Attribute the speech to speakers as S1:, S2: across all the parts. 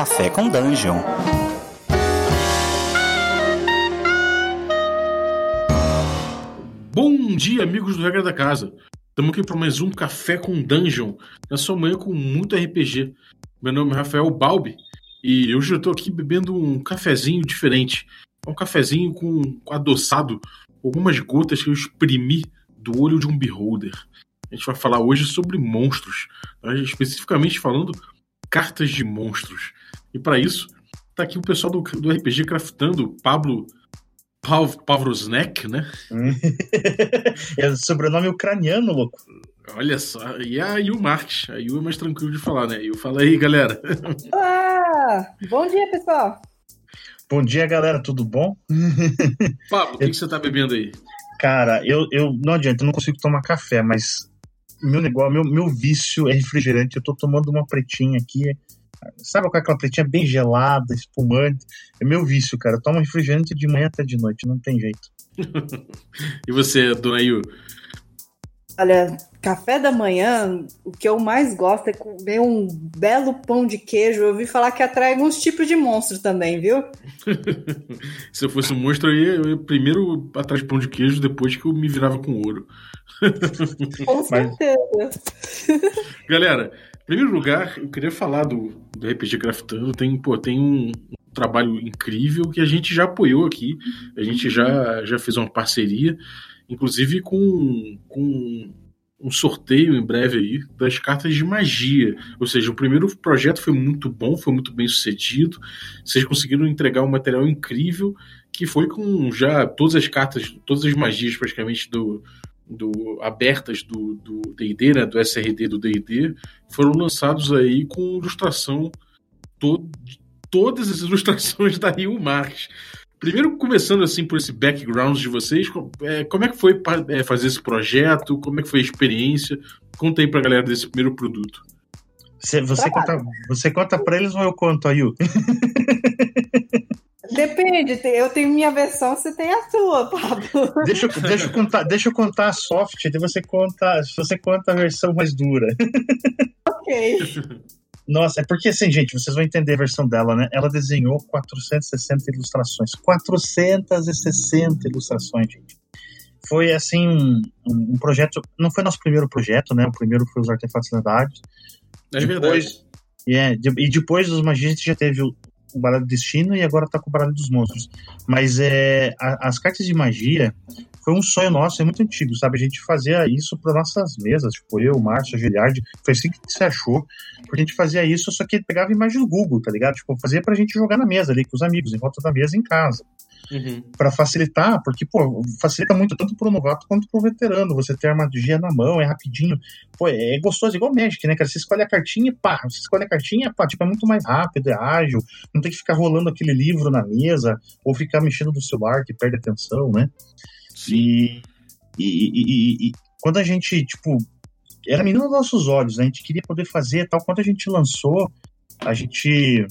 S1: Café com Dungeon.
S2: Bom dia, amigos do Regra da Casa. Estamos aqui para mais um Café com Dungeon, na sua manhã com muito RPG. Meu nome é Rafael Balbi e hoje eu estou aqui bebendo um cafezinho diferente. Um cafezinho com adoçado, algumas gotas que eu exprimi do olho de um beholder. A gente vai falar hoje sobre monstros, tá? especificamente falando cartas de monstros. E para isso, tá aqui o pessoal do, do RPG Craftando, Pablo Pav, Pavrosnek, né?
S3: é sobrenome ucraniano, louco.
S2: Olha só, e a Yu Marques. A Yu é mais tranquilo de falar, né? Yu, fala aí, galera.
S4: Olá! Bom dia, pessoal.
S3: Bom dia, galera, tudo bom?
S2: Pablo, o que, que você tá bebendo aí?
S3: Cara, eu, eu não adianta, eu não consigo tomar café, mas meu negócio, meu, meu vício é refrigerante. Eu tô tomando uma pretinha aqui. Sabe qual é aquela pretinha bem gelada, espumante? É meu vício, cara. Eu tomo refrigerante de manhã até de noite, não tem jeito.
S2: e você, Dona Yu?
S4: Olha, café da manhã, o que eu mais gosto é comer um belo pão de queijo. Eu ouvi falar que atrai alguns tipos de monstro também, viu?
S2: Se eu fosse um monstro, eu ia, eu ia primeiro atrás de pão de queijo, depois que eu me virava com ouro.
S4: Com certeza.
S2: Galera, em primeiro lugar, eu queria falar do, do RPG Craftando. Tem, pô, tem um, um trabalho incrível que a gente já apoiou aqui. A gente já, já fez uma parceria inclusive com, com um sorteio em breve aí das cartas de magia. Ou seja, o primeiro projeto foi muito bom, foi muito bem sucedido. Vocês conseguiram entregar um material incrível que foi com já todas as cartas, todas as magias praticamente do, do abertas do D&D, né, do SRD do D&D, foram lançados aí com ilustração to, todas as ilustrações da Rio Marques. Primeiro, começando assim por esse background de vocês, é, como é que foi é, fazer esse projeto? Como é que foi a experiência? Conta aí pra galera desse primeiro produto.
S3: Você, você, conta, você conta pra eles ou eu conto, Ayu?
S4: Depende, eu tenho minha versão, você tem a sua, Pablo.
S3: Deixa, deixa, eu, contar, deixa eu contar a soft, daí você conta, você conta a versão mais dura.
S4: Ok.
S3: Nossa, é porque assim, gente, vocês vão entender a versão dela, né? Ela desenhou 460 ilustrações. 460 ilustrações, gente. Foi assim um, um, projeto. Não foi nosso primeiro projeto, né? O primeiro foi os artefatos lendários.
S2: É depois,
S3: verdade. É, e depois dos magias a gente já teve o, baralho do destino e agora tá com o baralho dos monstros. Mas é, a, as cartas de magia foi um sonho nosso, é muito antigo, sabe? A gente fazia isso para nossas mesas, tipo eu, Márcio, a Giliardi, foi assim que se achou, porque a gente fazia isso, só que pegava imagem do Google, tá ligado? Tipo, fazia pra gente jogar na mesa ali com os amigos, em volta da mesa em casa. Uhum. para facilitar, porque, pô, facilita muito tanto pro novato quanto pro veterano. Você ter a magia na mão, é rapidinho. Pô, é gostoso, igual Magic, né, cara? Você escolhe a cartinha, pá, você escolhe a cartinha, pá, tipo, é muito mais rápido, é ágil, não tem que ficar rolando aquele livro na mesa, ou ficar mexendo no celular que perde atenção, né? E, e, e, e, quando a gente, tipo, era menino nos nossos olhos, né? a gente queria poder fazer tal. Quando a gente lançou, a gente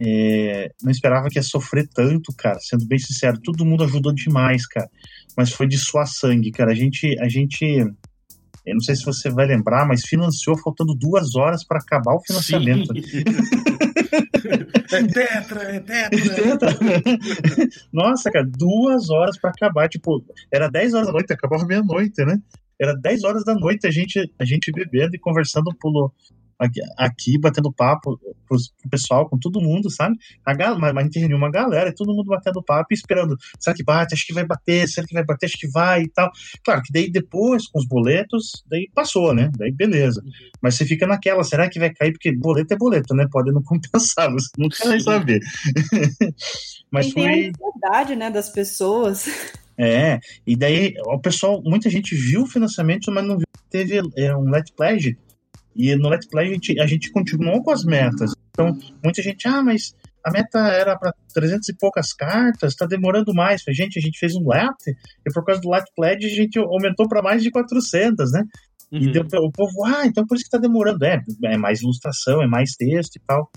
S3: é, não esperava que ia sofrer tanto, cara. Sendo bem sincero, todo mundo ajudou demais, cara. Mas foi de suar sangue, cara. A gente, a gente, eu não sei se você vai lembrar, mas financiou faltando duas horas para acabar o financiamento.
S2: é tetra, é tetra. É tetra.
S3: Nossa, cara, duas horas para acabar. Tipo, era 10 horas da noite, acabava meia-noite, né? Era 10 horas da noite a gente, a gente bebendo e conversando pelo, aqui, aqui batendo papo com o pessoal, com todo mundo, sabe? A galera, mas a gente reuniu uma galera e todo mundo batendo papo e esperando. Será que bate? Acho que vai bater. Será que vai bater? Acho que vai e tal. Claro que daí depois, com os boletos, daí passou, né? Daí beleza. Uhum. Mas você fica naquela, será que vai cair? Porque boleto é boleto, né? Pode não compensar, você não quer saber.
S4: mas e foi. Tem a ansiedade, né, das pessoas.
S3: É, e daí o pessoal, muita gente viu o financiamento, mas não viu teve é, um Let Pledge e no Let's Play a gente, a gente continuou com as metas. Então, muita gente, ah, mas a meta era para 300 e poucas cartas, está demorando mais. Falei, gente, a gente fez um lat e por causa do lat pledge a gente aumentou para mais de 400, né? Uhum. E deu, o povo, ah, então por isso que está demorando. É, é mais ilustração, é mais texto e tal.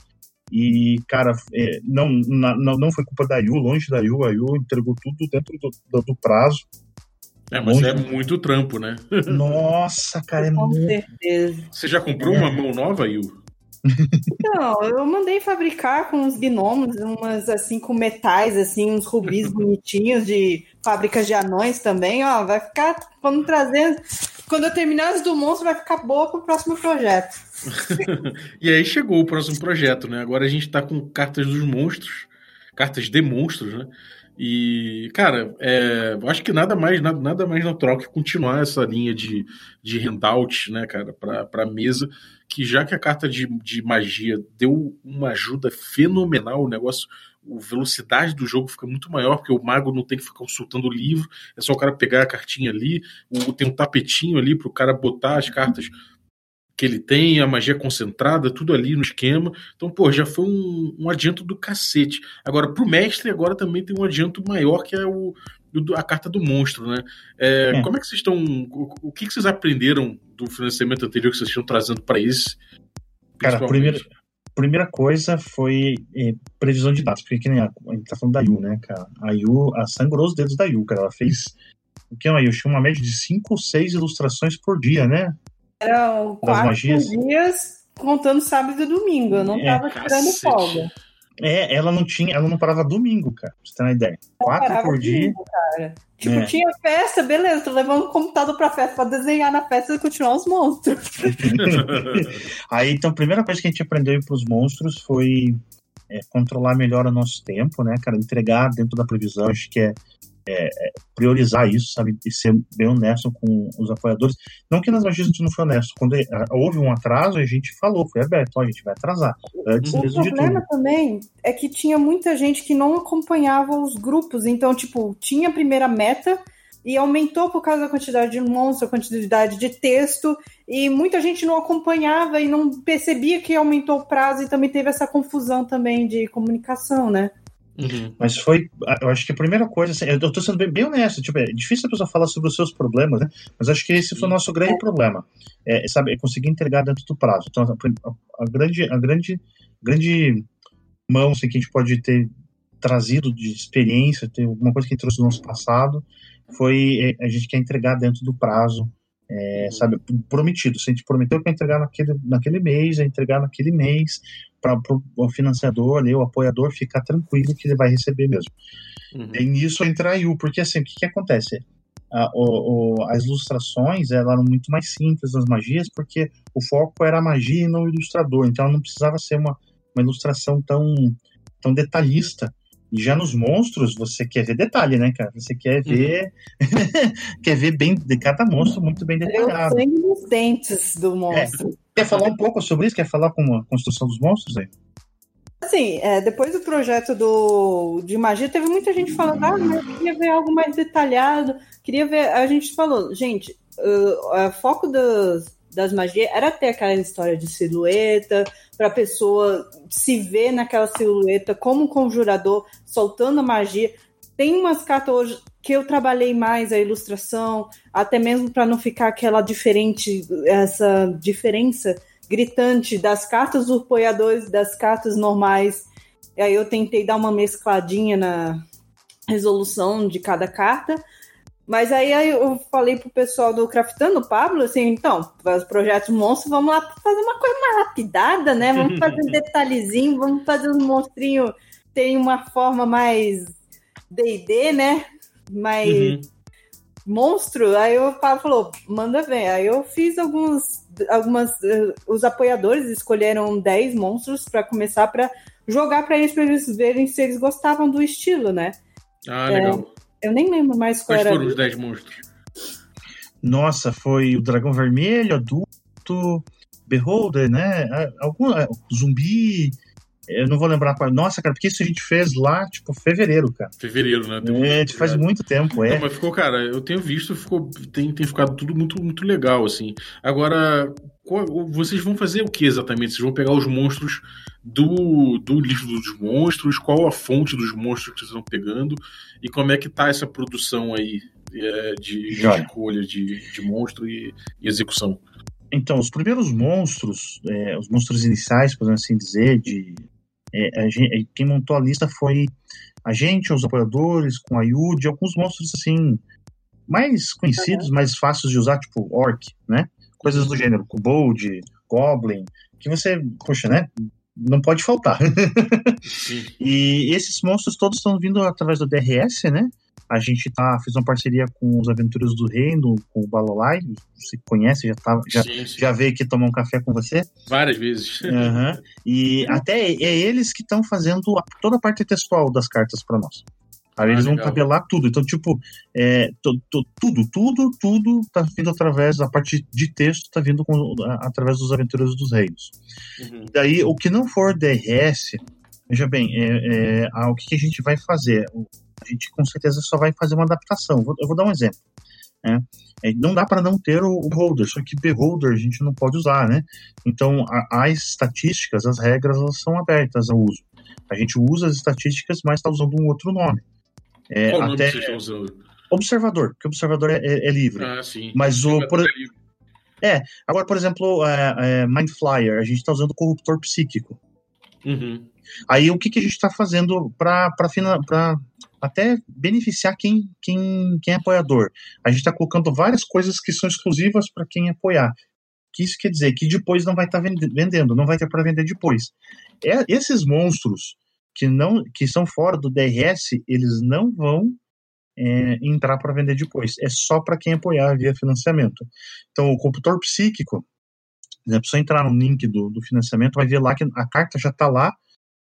S3: E, cara, é, não, não, não foi culpa da Yu, longe da Yu, a Yu entregou tudo dentro do, do, do prazo.
S2: É, mas muito... é muito trampo, né?
S3: Nossa, cara, é
S4: Com
S3: muito.
S4: certeza.
S2: Você já comprou é. uma mão nova, Yu?
S4: Então, eu mandei fabricar com uns gnomos, umas assim com metais, assim, uns rubis bonitinhos de fábricas de anões também, ó, vai ficar, quando trazer, quando eu terminar as do monstro, vai ficar boa pro próximo projeto.
S2: e aí chegou o próximo projeto, né? Agora a gente tá com cartas dos monstros, cartas de monstros, né? E, cara, é, eu acho que nada mais, nada, nada mais natural que continuar essa linha de, de handout, né, cara, para mesa, que já que a carta de, de magia deu uma ajuda fenomenal, o negócio, a velocidade do jogo fica muito maior, porque o mago não tem que ficar consultando o livro, é só o cara pegar a cartinha ali, o, tem um tapetinho ali para o cara botar as cartas que ele tem, a magia concentrada, tudo ali no esquema. Então, pô, já foi um, um adianto do cacete. Agora, pro mestre, agora também tem um adianto maior, que é o, a carta do monstro, né? É, é. Como é que vocês estão. O, o que, que vocês aprenderam do financiamento anterior que vocês estão trazendo para esse?
S3: Cara, a primeira, primeira coisa foi é, previsão de dados, porque que nem a, a gente tá falando da Yu, né, cara? A Yu, a sangrou os dedos da Yu, cara. Ela fez. O que é uma Yu? Tinha uma média de 5 ou 6 ilustrações por dia, né?
S4: Eram quatro dias contando sábado e domingo. Eu não é, tava tirando folga.
S3: É, ela não tinha, ela não parava domingo, cara. Pra você ter uma ideia. Quatro por dia. cara.
S4: Tipo, é. tinha festa, beleza, tô levando o computador pra festa pra desenhar na festa e continuar os monstros.
S3: Aí, então, a primeira coisa que a gente aprendeu pros monstros foi é, controlar melhor o nosso tempo, né, cara? Entregar dentro da previsão, acho que é é, é, priorizar isso, sabe? E ser bem honesto com os apoiadores. Não que nas magias a gente não foi honesto. Quando houve um atraso, a gente falou, foi aberto, ó, a gente vai atrasar.
S4: Antes o problema também é que tinha muita gente que não acompanhava os grupos. Então, tipo, tinha a primeira meta e aumentou por causa da quantidade de monstros, a quantidade de texto, e muita gente não acompanhava e não percebia que aumentou o prazo e também teve essa confusão também de comunicação, né?
S3: Uhum. Mas foi, eu acho que a primeira coisa, assim, eu tô sendo bem, bem, honesto, tipo, é difícil a pessoa falar sobre os seus problemas, né? Mas acho que esse foi o nosso grande problema, é, sabe, é conseguir entregar dentro do prazo. Então, a, a grande, a grande, grande mão assim, que a gente pode ter trazido de experiência, ter alguma coisa que a gente trouxe do nosso passado, foi é, a gente quer entregar dentro do prazo, é, sabe, prometido. Se a gente prometeu que ia entregar naquele, naquele mês, é entregar naquele mês, para o financiador ali, o apoiador ficar tranquilo que ele vai receber mesmo. Uhum. E nisso entra a IU, porque assim, o que, que acontece? A, o, o, as ilustrações eram muito mais simples nas magias, porque o foco era a magia e não o ilustrador, então não precisava ser uma, uma ilustração tão, tão detalhista. E já nos monstros, você quer ver detalhe, né, cara? Você quer uhum. ver. quer ver bem de cada monstro muito bem detalhado.
S4: Sangue nos dentes do monstro. É.
S3: Quer falar um pouco sobre isso? Quer falar como a construção dos monstros aí?
S4: Assim, é, depois do projeto do, de magia, teve muita gente falando, ah, mas eu queria ver algo mais detalhado, queria ver. A gente falou, gente, o foco das, das magias era ter aquela história de silhueta, para a pessoa se ver naquela silhueta como um conjurador soltando a magia. Tem umas cartas hoje que eu trabalhei mais a ilustração, até mesmo para não ficar aquela diferente, essa diferença gritante das cartas dos apoiadores das cartas normais. E aí eu tentei dar uma mescladinha na resolução de cada carta. Mas aí, aí eu falei pro pessoal do Craftando, Pablo, assim, então, os projetos monstros, vamos lá fazer uma coisa mais rapidada, né? Vamos fazer um detalhezinho, vamos fazer um monstrinho tem uma forma mais D&D, né? Mas uhum. monstro, aí o Pablo falou, manda ver. Aí eu fiz alguns, algumas, uh, os apoiadores escolheram 10 monstros para começar para jogar para eles para eles verem se eles gostavam do estilo, né?
S2: Ah, legal.
S4: É, eu nem lembro mais qual
S2: Quais
S4: era.
S2: foram os 10 monstros?
S3: Nossa, foi o dragão vermelho, adulto, beholder, né? Algum é, zumbi, eu não vou lembrar qual. Nossa, cara, porque isso a gente fez lá, tipo, fevereiro, cara.
S2: Fevereiro, né?
S3: Tem é, faz muito tempo, é.
S2: Não, mas ficou, cara, eu tenho visto, ficou, tem, tem ficado tudo muito, muito legal, assim. Agora, qual, vocês vão fazer o que exatamente? Vocês vão pegar os monstros do, do livro dos monstros? Qual a fonte dos monstros que vocês estão pegando? E como é que tá essa produção aí é, de, de escolha de, de monstro e, e execução?
S3: Então, os primeiros monstros, é, os monstros iniciais, podemos assim dizer, de é, gente, quem montou a lista foi a gente, os apoiadores, com a Yud, alguns monstros assim mais conhecidos, mais fáceis de usar, tipo Orc, né? Coisas do gênero, Kobold, Goblin, que você, poxa, né? Não pode faltar. e esses monstros todos estão vindo através do DRS, né? A gente tá, fez uma parceria com os Aventureiros do Reino, com o Balalai. Você conhece, já, tá, já, sim, sim. já veio aqui tomar um café com você?
S2: Várias vezes.
S3: Uhum. E até é eles que estão fazendo toda a parte textual das cartas para nós. Aí eles ah, vão tabelar tudo. Então, tipo, é, to, to, tudo, tudo, tudo tá vindo através, a parte de texto tá vindo com, a, através dos Aventureiros dos Reinos. Uhum. Daí, o que não for DRS, veja bem, é, é, o que, que a gente vai fazer? A gente com certeza só vai fazer uma adaptação. Vou, eu vou dar um exemplo. Né? É, não dá para não ter o, o holder, só que beholder a gente não pode usar, né? Então, a, as estatísticas, as regras, elas são abertas ao uso. A gente usa as estatísticas, mas está usando um outro nome.
S2: É, Qual até... nome você usando?
S3: Observador, porque observador é, é, é livre.
S2: Ah, sim.
S3: Mas o. Por... É, é, agora, por exemplo, é, é, Mind Flyer, a gente está usando corruptor psíquico.
S2: Uhum.
S3: Aí o que, que a gente está fazendo para até beneficiar quem, quem, quem é apoiador? A gente está colocando várias coisas que são exclusivas para quem apoiar. Que isso quer dizer que depois não vai estar tá vendendo, não vai ter para vender depois. É, esses monstros que não que são fora do DRS, eles não vão é, entrar para vender depois. É só para quem apoiar via financiamento. Então, o computador psíquico, né, a pessoa entrar no link do, do financiamento, vai ver lá que a carta já está lá,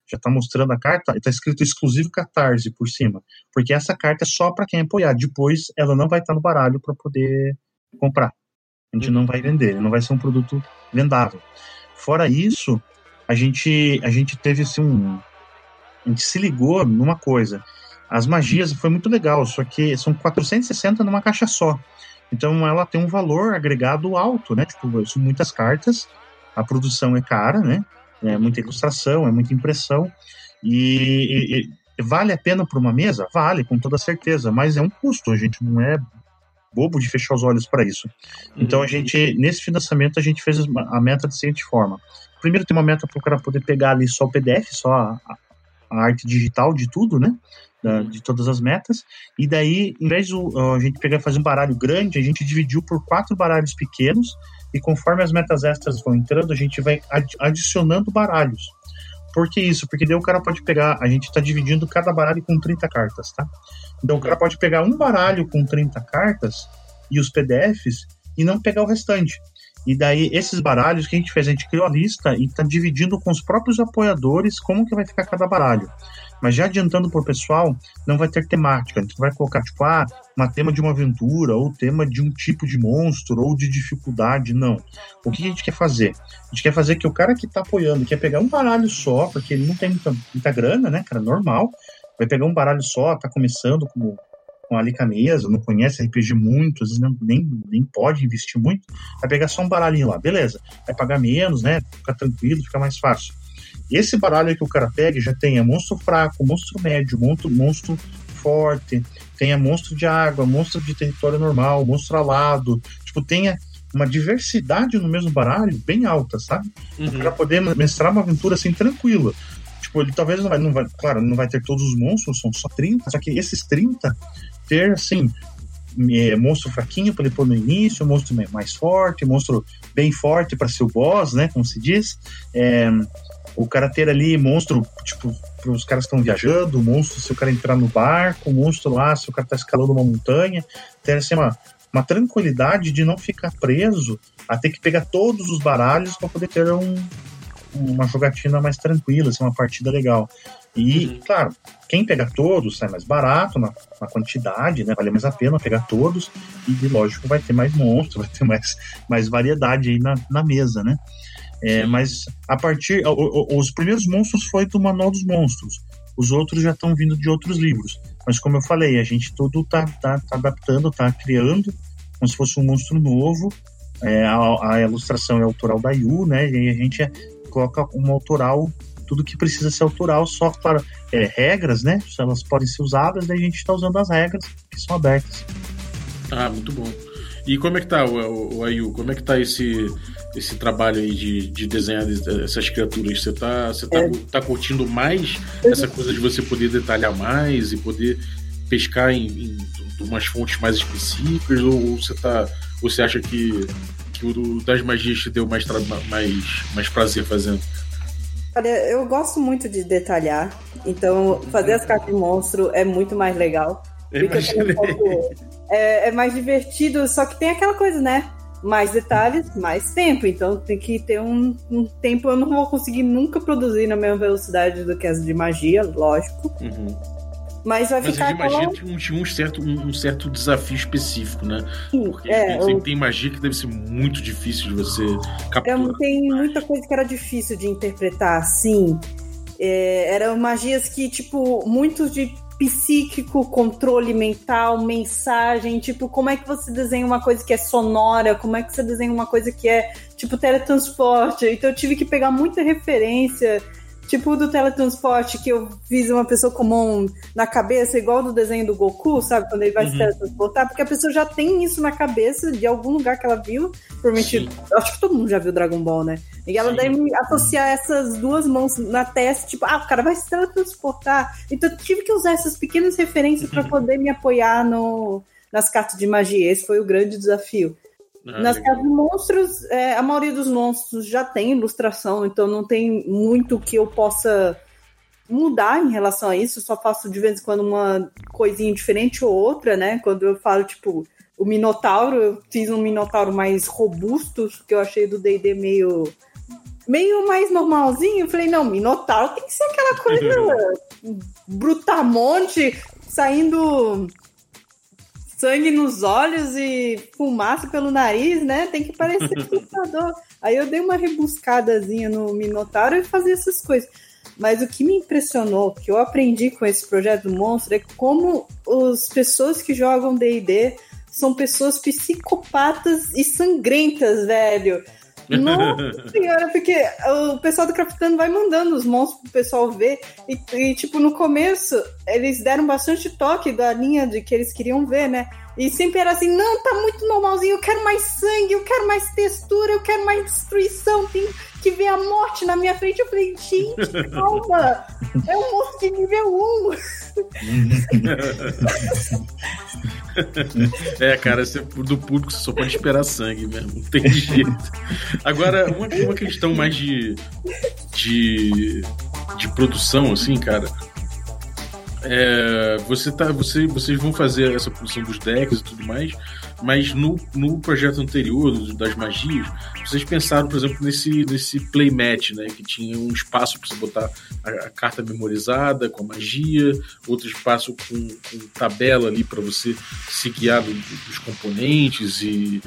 S3: já está mostrando a carta, está escrito exclusivo Catarse por cima, porque essa carta é só para quem apoiar. Depois, ela não vai estar tá no baralho para poder comprar. A gente não vai vender, não vai ser um produto vendável. Fora isso, a gente, a gente teve assim, um, a gente se ligou numa coisa. As magias foi muito legal, só que são 460 numa caixa só. Então ela tem um valor agregado alto, né? Tipo, são muitas cartas, a produção é cara, né? É muita ilustração, é muita impressão. E, e vale a pena para uma mesa? Vale, com toda certeza, mas é um custo, a gente não é bobo de fechar os olhos para isso. Então a uhum. gente, nesse financiamento, a gente fez a meta da seguinte forma. Primeiro tem uma meta para o cara poder pegar ali só o PDF, só a, a arte digital de tudo, né? Uhum. de todas as metas. E daí, em vez de a gente pegar e fazer um baralho grande, a gente dividiu por quatro baralhos pequenos. E conforme as metas extras vão entrando, a gente vai adicionando baralhos. Por que isso? Porque daí o cara pode pegar. A gente está dividindo cada baralho com 30 cartas, tá? Então o cara pode pegar um baralho com 30 cartas e os PDFs e não pegar o restante. E daí, esses baralhos que a gente fez, a gente criou a lista e está dividindo com os próprios apoiadores como que vai ficar cada baralho. Mas já adiantando para o pessoal, não vai ter temática. A gente vai colocar, tipo, ah, uma tema de uma aventura, ou tema de um tipo de monstro, ou de dificuldade. Não. O que a gente quer fazer? A gente quer fazer que o cara que está apoiando quer pegar um baralho só, porque ele não tem muita, muita grana, né, cara? Normal. Vai pegar um baralho só, tá começando com a Lica mesa, não conhece RPG muito, às vezes não, nem, nem pode investir muito, vai pegar só um baralhinho lá, beleza. Vai pagar menos, né? Fica tranquilo, fica mais fácil. Esse baralho que o cara pega já tem monstro fraco, monstro médio, monstro, monstro forte, tenha monstro de água, monstro de território normal, monstro alado, tipo, tenha uma diversidade no mesmo baralho bem alta, sabe? Uhum. Poder mestrar uma aventura assim tranquila. Tipo, ele talvez não vai, não vai, claro, não vai ter todos os monstros, são só 30, só que esses 30 ter, assim, monstro fraquinho para ele pôr no início, monstro mais forte, monstro bem forte para ser o boss, né? Como se diz. É, o cara ter ali monstro, tipo, para os caras estão viajando, monstro se o cara entrar no barco, monstro lá se o cara está escalando uma montanha, ter assim, uma, uma tranquilidade de não ficar preso a ter que pegar todos os baralhos para poder ter um, uma jogatina mais tranquila, assim, uma partida legal. E, uhum. claro, quem pega todos sai mais barato na, na, quantidade, né? Vale mais a pena pegar todos. E, lógico, vai ter mais monstros, vai ter mais, mais variedade aí na, na mesa, né? É, mas a partir. O, o, os primeiros monstros foi do Manual dos Monstros. Os outros já estão vindo de outros livros. Mas como eu falei, a gente todo tá, tá, tá adaptando, tá criando como se fosse um monstro novo. É, a, a, ilustração é autoral da Yu, né? E a gente coloca um autoral tudo que precisa ser autoral, só para é, regras, né? Elas podem ser usadas, daí a gente está usando as regras que são abertas.
S2: Ah, muito bom. E como é que tá, o, o, o Ayu? Como é que tá esse, esse trabalho aí de, de desenhar essas criaturas? Você tá, você tá, é. tá curtindo mais essa coisa de você poder detalhar mais e poder pescar em, em umas fontes mais específicas? Ou você tá. Você acha que o das magias te deu mais, mais, mais prazer fazendo?
S4: Olha, eu gosto muito de detalhar, então fazer as cartas de monstro é muito mais legal. é, é mais divertido, só que tem aquela coisa, né? mais detalhes, mais tempo. Então tem que ter um, um, tempo. Eu não vou conseguir nunca produzir na mesma velocidade do que as de magia, lógico. Uhum. Mas vai Mas ficar.
S2: Mas de magia aquela... tinha um, certo, um, um, certo desafio específico, né? Sim, Porque é, tem, eu... tem, magia que deve ser muito difícil de você capturar.
S4: Eu, tem muita coisa que era difícil de interpretar, assim. É, eram magias que, tipo, muitos de psíquico, controle mental, mensagem, tipo, como é que você desenha uma coisa que é sonora, como é que você desenha uma coisa que é, tipo, teletransporte. Então eu tive que pegar muita referência Tipo do teletransporte que eu fiz uma pessoa comum na cabeça, igual do desenho do Goku, sabe? Quando ele vai uhum. se teletransportar, porque a pessoa já tem isso na cabeça de algum lugar que ela viu. Provavelmente, acho que todo mundo já viu Dragon Ball, né? E ela Sim. deve associar essas duas mãos na testa, tipo, ah, o cara vai se teletransportar. Então eu tive que usar essas pequenas referências para poder me apoiar no, nas cartas de magia. Esse foi o grande desafio. Ah, Nas legal. casas de monstros, é, a maioria dos monstros já tem ilustração, então não tem muito que eu possa mudar em relação a isso. Eu só faço de vez em quando uma coisinha diferente ou outra, né? Quando eu falo, tipo, o Minotauro, eu fiz um Minotauro mais robusto, que eu achei do DD meio. Meio mais normalzinho, eu falei, não, Minotauro tem que ser aquela coisa brutamonte, saindo sangue nos olhos e fumaça pelo nariz, né? Tem que parecer assustador. Aí eu dei uma rebuscadazinha no Minotauro e fazia essas coisas. Mas o que me impressionou, que eu aprendi com esse projeto do monstro, é como as pessoas que jogam D&D são pessoas psicopatas e sangrentas, velho. Nossa senhora, porque o pessoal do Craftando vai mandando os monstros pro pessoal ver. E, e, tipo, no começo, eles deram bastante toque da linha de que eles queriam ver, né? E sempre era assim, não, tá muito normalzinho, eu quero mais sangue, eu quero mais textura, eu quero mais destruição, tem que ver a morte na minha frente. Eu falei, gente, calma, é um monstro de nível
S2: 1. é, cara, você, do público você só pode esperar sangue mesmo, não tem jeito. Agora, uma, uma questão mais de, de, de produção, assim, cara é, você tá, você, vocês vão fazer essa produção dos decks e tudo mais, mas no, no projeto anterior, das magias, vocês pensaram, por exemplo, nesse, nesse playmat, né? Que tinha um espaço para você botar a, a, carta memorizada com a magia, outro espaço com, com tabela ali para você se guiar do, dos componentes e,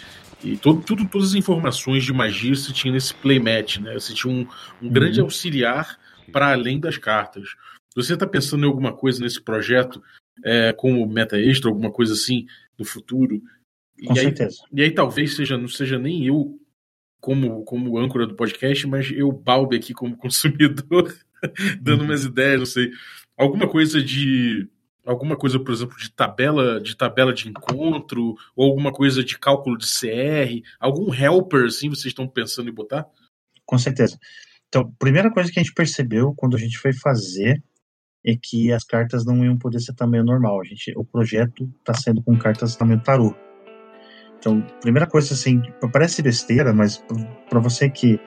S2: e todo, tudo, todas as informações de magia você tinha nesse playmat, né? Você tinha um, um grande uhum. auxiliar para além das cartas. Você está pensando em alguma coisa nesse projeto, é, como meta extra, alguma coisa assim no futuro?
S3: Com e certeza.
S2: Aí, e aí talvez seja, não seja nem eu como, como âncora do podcast, mas eu balbe aqui como consumidor, dando umas ideias, não sei. Alguma coisa de. Alguma coisa, por exemplo, de tabela, de tabela de encontro, ou alguma coisa de cálculo de CR, algum helper assim vocês estão pensando em botar?
S3: Com certeza. Então, primeira coisa que a gente percebeu quando a gente foi fazer é que as cartas não iam poder ser tamanho normal. A gente, o projeto está sendo com cartas tamanho tarô. Então, primeira coisa assim, parece besteira, mas para você que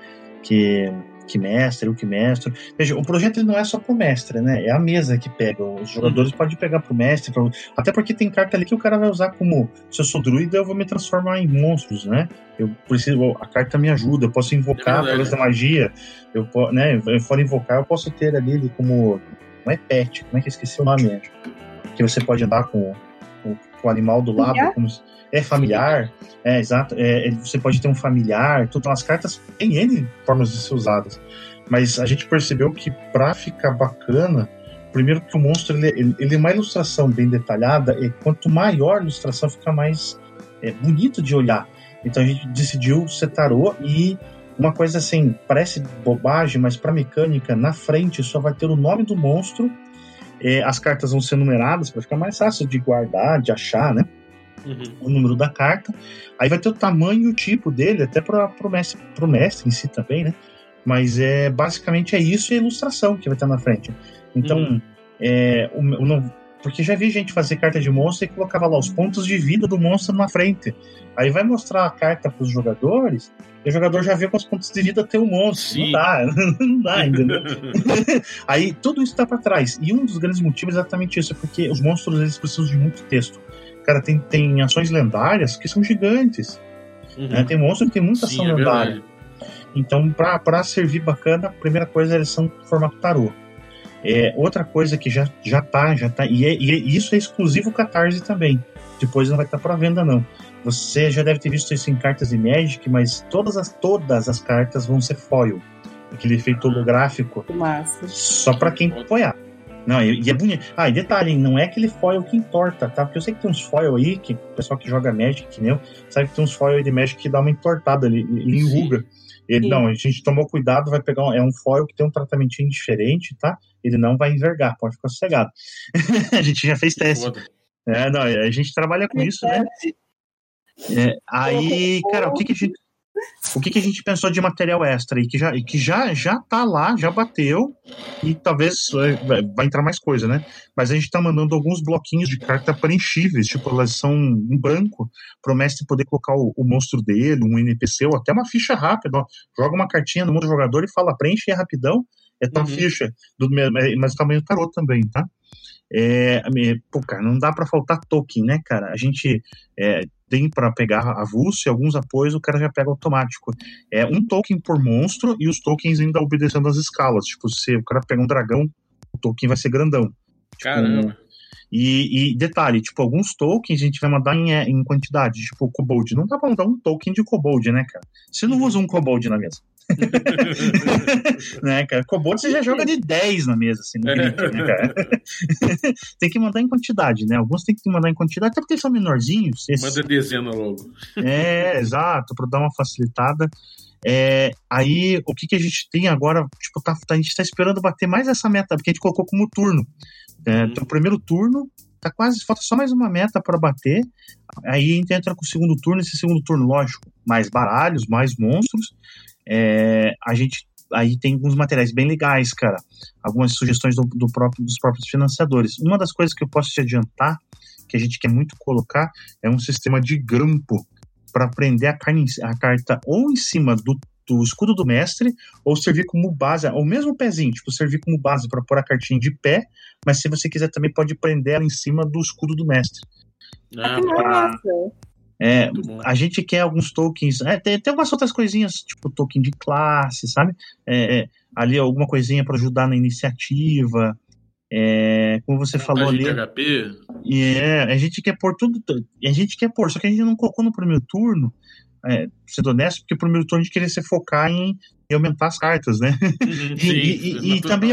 S3: que que mestre, o que mestre. Veja, o projeto não é só pro mestre, né? É a mesa que pega. Os jogadores podem pegar pro mestre, pro... até porque tem carta ali que o cara vai usar como se eu sou druida, eu vou me transformar em monstros, né? Eu preciso, a carta me ajuda, eu posso invocar é através da magia, eu né, fora invocar, eu posso ter ali como não é pet, como é que eu esqueci o nome? Que você pode andar com, com, o animal do lado, como é familiar, é exato. É, você pode ter um familiar, tudo. Então, as cartas têm N formas de ser usadas. Mas a gente percebeu que para ficar bacana, primeiro que o monstro ele, ele, é uma ilustração bem detalhada, e quanto maior a ilustração fica mais é, bonito de olhar. Então a gente decidiu ser tarô e uma coisa assim, parece bobagem, mas para mecânica, na frente só vai ter o nome do monstro. É, as cartas vão ser numeradas para ficar mais fácil de guardar, de achar, né? Uhum. O número da carta. Aí vai ter o tamanho e o tipo dele, até para o mestre, pro mestre em si também, né? Mas é basicamente é isso e a ilustração que vai estar na frente. Então, uhum. é, o, o, Porque já vi gente fazer carta de monstro e colocava lá os pontos de vida do monstro na frente. Aí vai mostrar a carta para os jogadores, e o jogador já vê quantos pontos de vida tem o monstro. Sim. Não dá, não dá, entendeu? Aí tudo isso tá para trás. E um dos grandes motivos é exatamente isso, porque os monstros eles precisam de muito texto. Cara, tem, tem ações lendárias que são gigantes. Uhum. Né? Tem monstro que tem muita Sim, ação é lendária. Então, para servir bacana, a primeira coisa eles são formato tarô. É, outra coisa que já, já tá, já tá, e, é, e isso é exclusivo Catarse também. Depois não vai estar tá para venda, não. Você já deve ter visto isso em cartas de Magic, mas todas as, todas as cartas vão ser foil. Aquele efeito holográfico.
S4: Massa.
S3: Só para quem apoiar. Não, e, e é bonito. Ah, e detalhe, não é aquele foil que entorta, tá? Porque eu sei que tem uns foil aí, que o pessoal que joga Magic, que nem eu, sabe que tem uns foil de Magic que dá uma entortada, ele, ele enruga. Ele, não, a gente tomou cuidado, vai pegar um, é um foil que tem um tratamentinho diferente, tá? Ele não vai envergar, pode ficar sossegado. a gente já fez teste. É, não, a gente trabalha com isso, né? É, aí, cara, o que, que a gente o que, que a gente pensou de material extra e que já, que já, já tá lá, já bateu e talvez é, vai entrar mais coisa, né? Mas a gente tá mandando alguns bloquinhos de carta preenchíveis, tipo, elas são em branco, para o mestre poder colocar o, o, monstro dele, um NPC ou até uma ficha rápida. Ó, joga uma cartinha no mundo do jogador e fala, preenche é rapidão, é tal uhum. ficha, do, mas o tamanho do tarot também, tá? É, pô, cara, não dá para faltar token, né, cara? A gente é, tem para pegar avulso e alguns apoios o cara já pega automático. É um token por monstro e os tokens ainda obedecendo as escalas. Tipo, se o cara pega um dragão, o token vai ser grandão. Tipo,
S2: Caramba.
S3: E, e, detalhe, tipo, alguns tokens a gente vai mandar em, é, em quantidade, tipo o Kobold. Não dá pra mandar um token de Kobold, né, cara? Você não usa um Kobold na mesa. né, cara? Kobold você já joga de 10 na mesa, assim, no grid, né, cara? tem que mandar em quantidade, né? Alguns tem que mandar em quantidade, até porque são menorzinhos.
S2: Esses... Manda dezena logo.
S3: é, exato, para dar uma facilitada. É, aí, o que, que a gente tem agora? Tipo, tá, a gente tá esperando bater mais essa meta, porque a gente colocou como turno. É, uhum. Então, o primeiro turno, tá quase, falta só mais uma meta para bater. Aí a gente entra com o segundo turno, esse segundo turno, lógico, mais baralhos, mais monstros. É, a gente aí tem alguns materiais bem legais, cara. Algumas sugestões do, do próprio, dos próprios financiadores. Uma das coisas que eu posso te adiantar, que a gente quer muito colocar, é um sistema de grampo para prender a, carne, a carta ou em cima do, do escudo do mestre, ou servir como base, ou mesmo pezinho, tipo, servir como base para pôr a cartinha de pé, mas se você quiser também pode prender ela em cima do escudo do mestre.
S4: Ah, pra,
S3: é, a gente quer alguns tokens. É, tem, tem algumas outras coisinhas, tipo token de classe, sabe? É, é, ali alguma coisinha para ajudar na iniciativa. É, como você falou ali.
S2: HP.
S3: É, a gente quer pôr tudo. A gente quer pôr, só que a gente não colocou no primeiro turno. É, sendo honesto, porque o primeiro turno a gente queria se focar em, em aumentar as cartas, né? Uhum, e, sim, e, e também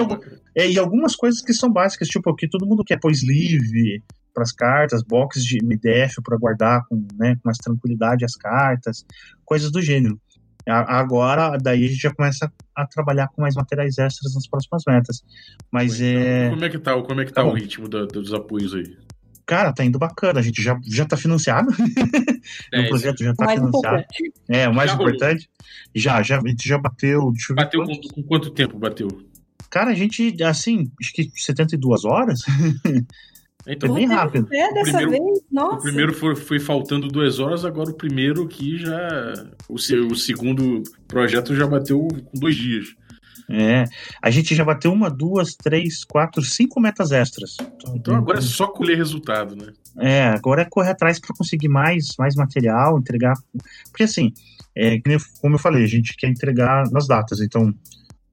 S3: e algumas coisas que são básicas, tipo, que todo mundo quer pôr sleeve, para as cartas, boxes de MDF para guardar com, né, com mais tranquilidade as cartas, coisas do gênero. Agora, daí a gente já começa a trabalhar com mais materiais extras nas próximas metas. Mas é.
S2: Como é que tá, como é que tá, tá o ritmo do, dos apoios aí?
S3: Cara, tá indo bacana. A gente já, já tá financiado. É, o projeto já tá financiado. Importante. É, o mais já importante. Já, já, a gente já bateu.
S2: bateu com, com, quanto tempo bateu?
S3: Cara, a gente, assim, acho que 72 horas. Então, bem rápido.
S4: É, dessa
S2: primeiro,
S4: vez, nossa.
S2: O primeiro foi, foi, faltando duas horas, agora o primeiro aqui já. O, seu, o segundo projeto já bateu com dois dias.
S3: É, a gente já bateu uma, duas, três, quatro, cinco metas extras.
S2: Então agora é só colher resultado, né?
S3: É, agora é correr atrás para conseguir mais, mais material, entregar. Porque assim, é, como eu falei, a gente quer entregar nas datas, então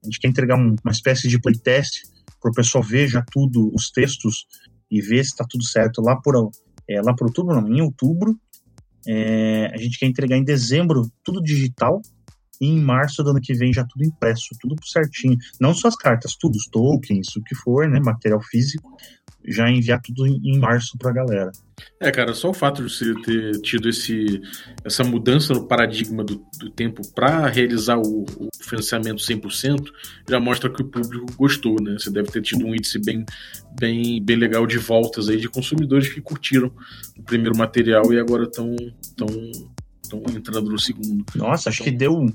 S3: a gente quer entregar uma espécie de playtest para o pessoal ver já tudo, os textos e ver se está tudo certo lá por, é, lá por outubro, não, em outubro. É, a gente quer entregar em dezembro tudo digital e em março do ano que vem já tudo impresso, tudo certinho. Não só as cartas, tudo, os tokens, o que for, né, material físico, já enviar tudo em março para a galera.
S2: É, cara, só o fato de você ter tido esse, essa mudança no paradigma do, do tempo para realizar o, o, financiamento 100% já mostra que o público gostou, né? Você deve ter tido um índice bem, bem, bem legal de voltas aí de consumidores que curtiram o primeiro material e agora estão tão, tão entrando no segundo.
S3: Nossa, acho então... que deu.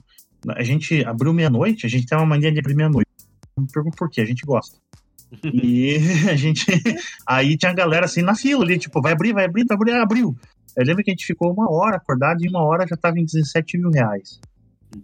S3: A gente abriu meia-noite, a gente tem uma mania de abrir meia-noite. Não me pergunto por quê, a gente gosta. E a gente. Aí tinha a galera assim na fila ali, tipo, vai abrir, vai abrir, vai abrir, abriu. Eu lembro que a gente ficou uma hora acordado e uma hora já tava em 17 mil reais.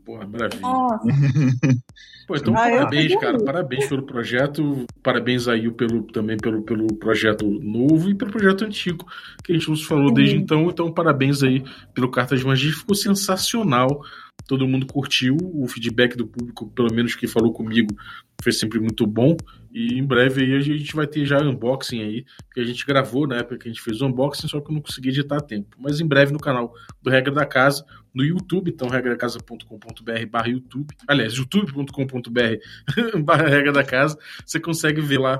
S2: Porra, maravilha.
S4: Nossa.
S2: Pô, então
S4: Ah,
S2: parabéns, cara. Parabéns pelo projeto. Parabéns aí pelo, também pelo, pelo projeto novo e pelo projeto antigo, que a gente nos falou desde
S4: Uhum.
S2: então. Então, parabéns aí pelo Carta de Magia. Ficou sensacional. Todo mundo curtiu. O feedback do público, pelo menos que falou comigo, foi sempre muito bom. E em breve aí a gente vai ter já unboxing aí, que a gente gravou na época que a gente fez o unboxing, só que eu não consegui editar a tempo. Mas em breve no canal do Regra da Casa, no YouTube, então regracasa.com.br barra YouTube. Aliás, youtube.com.br barra Regra da Casa, você consegue ver lá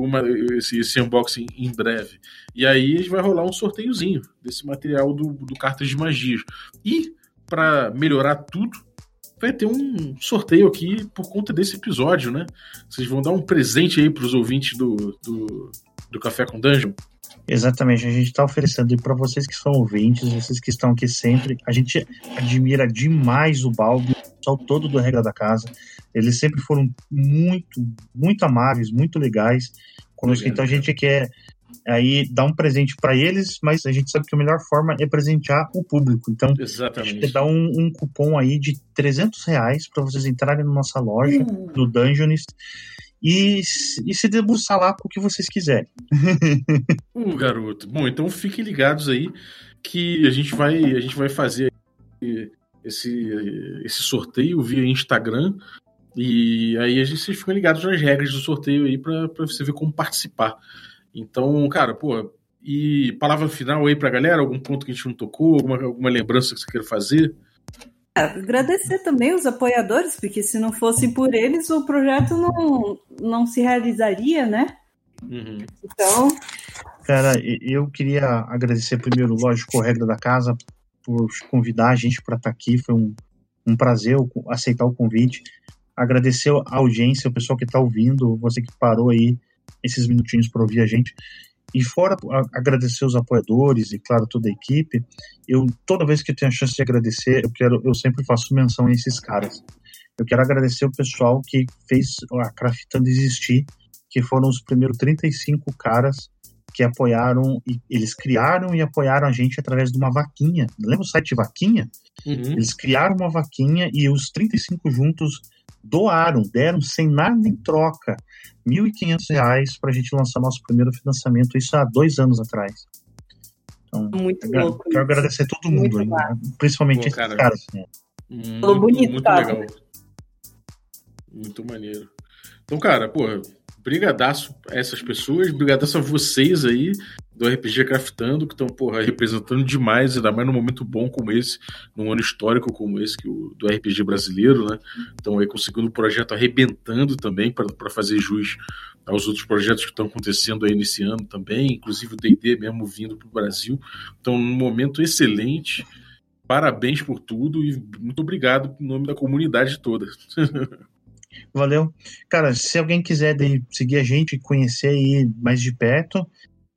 S2: uma, esse, esse unboxing em breve. E aí vai rolar um sorteiozinho desse material do, do Cartas de Magia. E, para melhorar tudo, vai ter um sorteio aqui por conta desse episódio, né? Vocês vão dar um presente aí para os ouvintes do, do, do Café com Dungeon.
S3: Exatamente, a gente está oferecendo para vocês que são ouvintes, vocês que estão aqui sempre. A gente admira demais o Balbi, o pessoal todo do Regra da Casa. Eles sempre foram muito, muito amáveis, muito legais conosco.
S2: Obrigado,
S3: então a gente quer aí dar um presente para eles, mas a gente sabe que a melhor forma é presentear o público. Então a gente
S2: Exatamente.
S3: dar um, um cupom aí de 300 reais para vocês entrarem na nossa loja,
S4: Hum.
S3: no Dungeonist, e, se- e se debruçar lá com o que vocês quiserem.
S2: Uh, garoto. Bom, então fiquem ligados aí que a gente vai, a gente vai fazer esse, esse sorteio via Instagram. E aí a gente, vocês ficam ligados nas regras do sorteio aí para você ver como participar. Então, cara, pô, e palavra final aí pra galera, algum ponto que a gente não tocou, alguma, alguma lembrança que você queira fazer?
S4: Agradecer também os apoiadores, porque se não fosse por eles, o projeto não, não se realizaria, né?
S2: Uhum.
S4: Então,
S3: Cara, eu queria agradecer primeiro, lógico, o Regra da Casa por convidar a gente para estar aqui. Foi um, um prazer aceitar o convite. Agradecer a audiência, o pessoal que está ouvindo, você que parou aí esses minutinhos para ouvir a gente. E fora a- agradecer os apoiadores e, claro, toda a equipe, eu toda vez que eu tenho a chance de agradecer, eu quero, eu sempre faço menção a esses caras. Eu quero agradecer o pessoal que fez a Craftando existir, que foram os primeiros 35 caras que apoiaram, e eles criaram e apoiaram a gente através de uma vaquinha. Lembra o site Vaquinha?
S2: Uhum.
S3: Eles criaram uma vaquinha e os 35 juntos doaram, deram sem nada em troca, R$ 1.500 para a gente lançar nosso primeiro financiamento, isso há dois anos atrás. Então,
S4: muito
S3: agra-
S4: louco.
S3: quero agradecer todo
S4: Muito
S3: mundo, aí, né? principalmente
S2: Pô,
S3: esses
S2: cara.
S3: caras. né?
S2: Muito,
S4: bonito,
S2: muito
S4: cara.
S2: legal. Muito maneiro. Então, cara, porra, brigadaço a essas pessoas, brigadaço a vocês aí do RPG Craftando, que estão, porra, representando demais, ainda mais num momento bom como esse, num ano histórico como esse, que o, do RPG brasileiro, né? Estão aí conseguindo o projeto arrebentando também para fazer jus aos outros projetos que estão acontecendo aí nesse ano também, inclusive o D&D mesmo vindo para o Brasil. Então, num momento excelente. Parabéns por tudo e muito obrigado em nome da comunidade toda.
S3: Valeu. Cara, se alguém quiser seguir a gente conhecer aí mais de perto,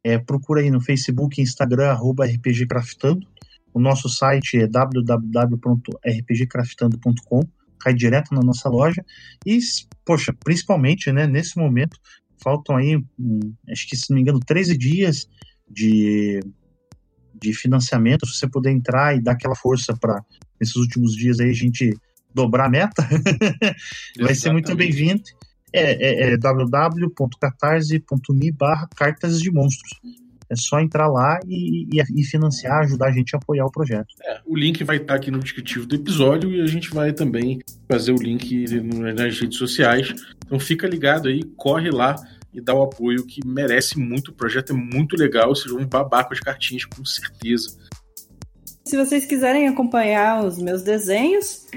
S3: é, procura aí no Facebook Instagram, arroba RPG Craftando. O nosso site é www.rpgcraftando.com, cai direto na nossa loja. E, poxa, principalmente, né, nesse momento, faltam aí, hum, acho que se não me engano, 13 dias de, de financiamento. Se você puder entrar e dar aquela força para nesses últimos dias aí a gente dobrar a meta, vai ser muito bem-vindo. É, é, é www.catarse.me barra cartas de monstros. É só entrar lá e, e, e financiar, ajudar a gente a apoiar o projeto.
S2: É, o link vai estar aqui no descritivo do episódio e a gente vai também fazer o link nas redes sociais. Então fica ligado aí, corre lá e dá o apoio que merece muito. O projeto é muito legal, vocês vão babar com as cartinhas, com certeza.
S4: se vocês quiserem acompanhar os meus desenhos,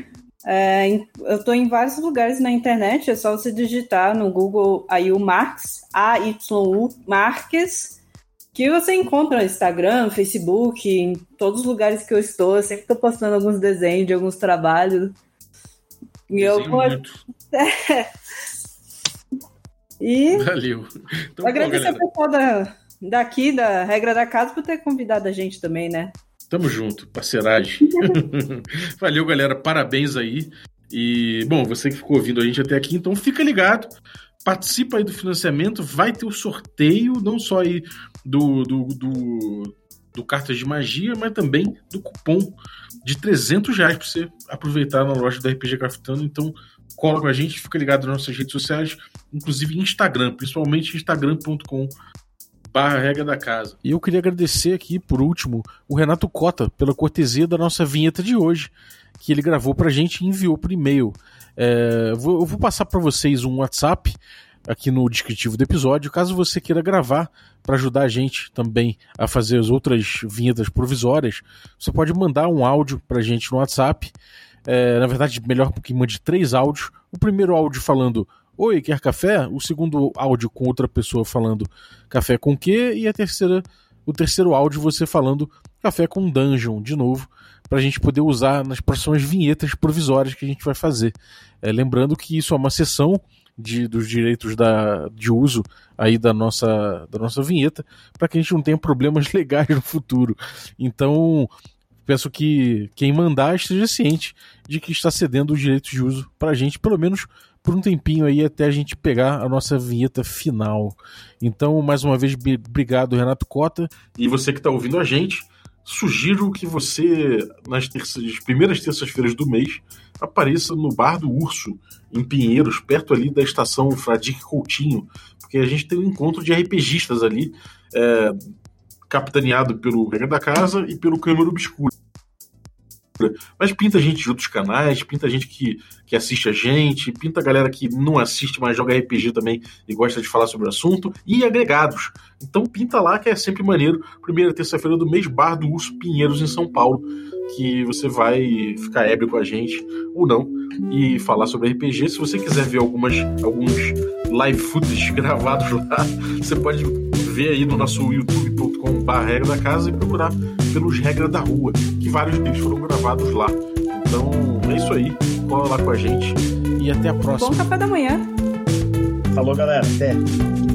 S4: é, eu estou em vários lugares na internet, é só você digitar no Google aí o Marx, A-Y-U Marques, que você encontra no Instagram, Facebook, em todos os lugares que eu estou. Eu sempre estou postando alguns desenhos de alguns trabalhos. E eu
S2: muito.
S4: E
S2: Valeu. Então,
S4: agradecer ao pessoal da, daqui, da Regra da Casa, por ter convidado a gente também, né?
S2: Tamo junto, parceiragem. Valeu, galera. Parabéns aí. E, bom, você que ficou ouvindo a gente até aqui, então fica ligado participa aí do financiamento, vai ter o sorteio, não só aí do, do, do, do Cartas de Magia, mas também do cupom de 300 reais para você aproveitar na loja da RPG Craftando. Então, cola com a gente, fica ligado nas nossas redes sociais, inclusive Instagram, principalmente instagram.com barra regra da casa. E eu queria agradecer aqui, por último, o Renato Cota pela cortesia da nossa vinheta de hoje, que ele gravou pra gente e enviou por e-mail. É, eu vou passar para vocês um WhatsApp aqui no descritivo do episódio, caso você queira gravar para ajudar a gente também a fazer as outras vinhetas provisórias, você pode mandar um áudio para a gente no WhatsApp. É, na verdade, melhor que mande três áudios. O primeiro áudio falando Oi, quer café? O segundo áudio com outra pessoa falando café com quê? E a terceira, o terceiro áudio você falando café com dungeon, de novo, para a gente poder usar nas próximas vinhetas provisórias que a gente vai fazer. É, lembrando que isso é uma sessão de, dos direitos da, de uso aí da nossa, da nossa vinheta, para que a gente não tenha problemas legais no futuro. Então, peço que quem mandar esteja ciente de que está cedendo os direitos de uso para a gente, pelo menos por um tempinho aí até a gente pegar a nossa vinheta final. Então, mais uma vez, obrigado, Renato Cota. E você que está ouvindo a gente, sugiro que você, nas terças, primeiras terças-feiras do mês, apareça no Bar do Urso, em Pinheiros, perto ali da estação Fradique Coutinho, porque a gente tem um encontro de RPGistas ali, é, capitaneado pelo Regra da Casa e pelo Câmara Obscura. Mas pinta gente de outros canais, pinta gente que, que assiste a gente, pinta a galera que não assiste, mas joga RPG também e gosta de falar sobre o assunto, e agregados. Então pinta lá que é sempre maneiro. Primeira terça-feira do mês, Bar do Urso Pinheiros, em São Paulo, que você vai ficar ébrio com a gente, ou não, e falar sobre RPG. Se você quiser ver algumas, alguns live footage gravados lá, você pode ver aí no nosso youtube.com.br regra da casa e procurar pelos regras da rua, que vários deles foram gravados lá. Então é isso aí, cola lá com a gente e até a próxima.
S4: Bom café da manhã.
S3: Falou, galera. Até.